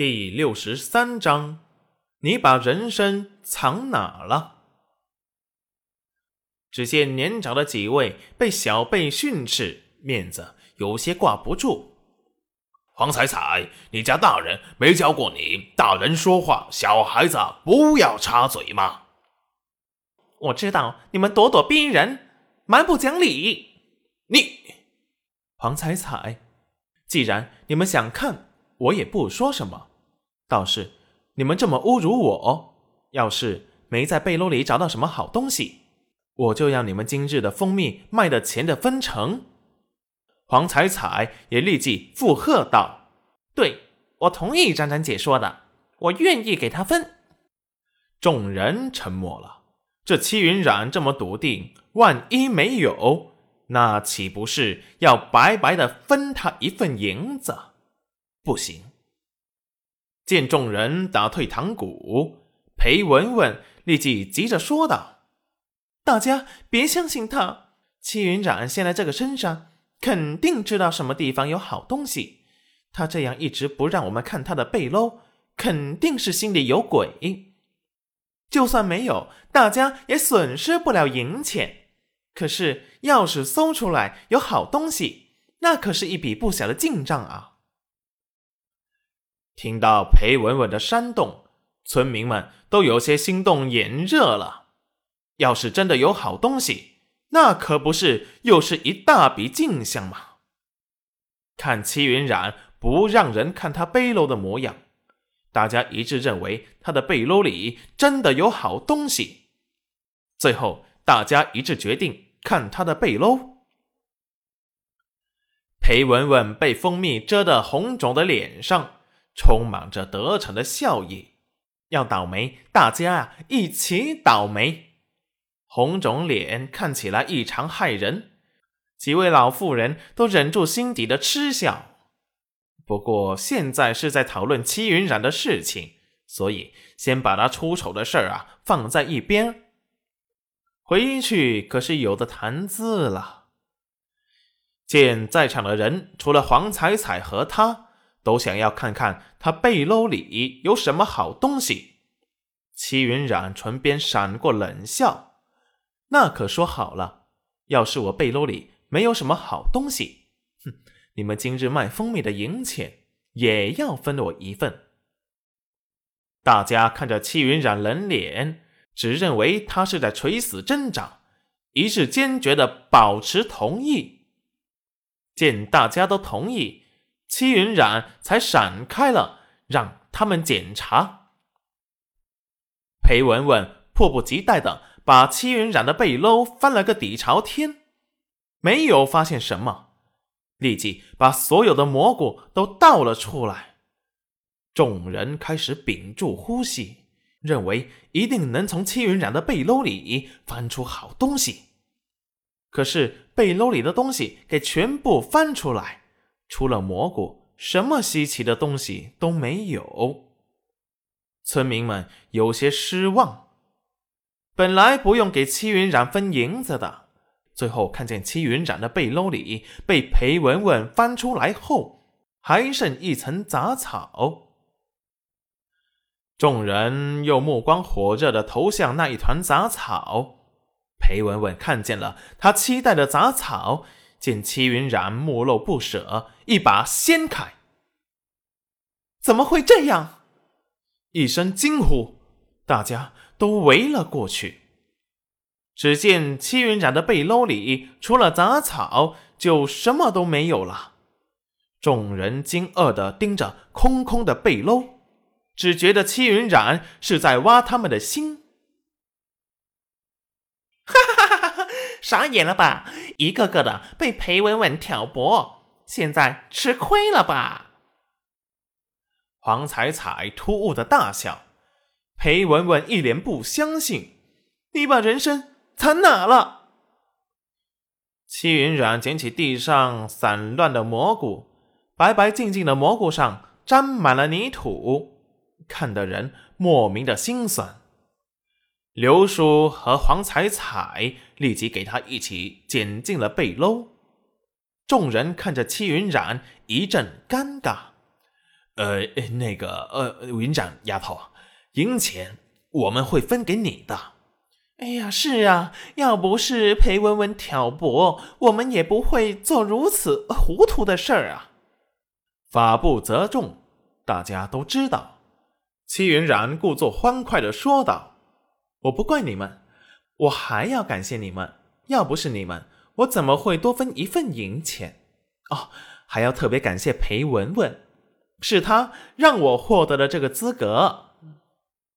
第六十三章，你把人参藏哪了？只见年长的几位被小辈训斥，面子有些挂不住。黄彩彩，你家大人没教过你，大人说话，小孩子不要插嘴吗？我知道你们咄咄逼人，蛮不讲理。你，黄彩彩，既然你们想看，我也不说什么。倒是你们这么侮辱我，要是没在背篓里找到什么好东西，我就要你们今日的蜂蜜卖的钱的分成。黄彩彩也立即附和道：“对，我同意张张姐说的，我愿意给他分。”众人沉默了。这戚云染这么笃定，万一没有，那岂不是要白白的分他一份银子？不行。见众人打退堂鼓，裴文文立即急着说道：“大家别相信他，戚云染现在这个身上肯定知道什么地方有好东西。他这样一直不让我们看他的背篓，肯定是心里有鬼。就算没有，大家也损失不了银钱。可是要是搜出来有好东西，那可是一笔不小的进账啊！”听到裴文文的煽动，村民们都有些心动眼热了。要是真的有好东西，那可不是又是一大笔进项吗？看戚云染不让人看他背篓的模样，大家一致认为他的背篓里真的有好东西。最后，大家一致决定看他的背篓。裴文文被蜂蜜遮得红肿的脸上。充满着得逞的笑意，要倒霉，大家啊一起倒霉。红肿脸看起来异常骇人，几位老妇人都忍住心底的嗤笑。不过现在是在讨论戚云染的事情，所以先把他出丑的事儿啊放在一边。回去可是有的谈资了。见在场的人除了黄彩彩和他。都想要看看他背篓里有什么好东西。戚云染唇边闪过冷笑：“那可说好了，要是我背篓里没有什么好东西，哼，你们今日卖蜂蜜的银钱也要分我一份。”大家看着戚云染冷脸，只认为他是在垂死挣扎，一致坚决的保持同意。见大家都同意。戚云染才闪开了，让他们检查。裴文文迫不及待的把戚云染的背篓翻了个底朝天，没有发现什么，立即把所有的蘑菇都倒了出来。众人开始屏住呼吸，认为一定能从戚云染的背篓里翻出好东西。可是背篓里的东西给全部翻出来。除了蘑菇，什么稀奇的东西都没有。村民们有些失望。本来不用给戚云染分银子的，最后看见戚云染的背篓里被裴文文翻出来后，还剩一层杂草。众人又目光火热的投向那一团杂草。裴文文看见了他期待的杂草。见戚云染目露不舍，一把掀开。怎么会这样？一声惊呼，大家都围了过去。只见戚云染的背篓里除了杂草，就什么都没有了。众人惊愕的盯着空空的背篓，只觉得戚云染是在挖他们的心。傻眼了吧？一个个的被裴文文挑拨，现在吃亏了吧？黄彩彩突兀的大笑，裴文文一脸不相信：“你把人参藏哪了？”戚云染捡起地上散乱的蘑菇，白白净净的蘑菇上沾满了泥土，看得人莫名的心酸。刘叔和黄彩彩立即给他一起捡进了背篓。众人看着戚云染，一阵尴尬。呃，那个，呃，云长丫头，银钱我们会分给你的。哎呀，是啊，要不是裴文文挑拨，我们也不会做如此糊涂的事儿啊。法不责众，大家都知道。戚云染故作欢快的说道：“我不怪你们，我还要感谢你们。要不是你们，我怎么会多分一份银钱？哦，还要特别感谢裴文文，是他让我获得了这个资格。”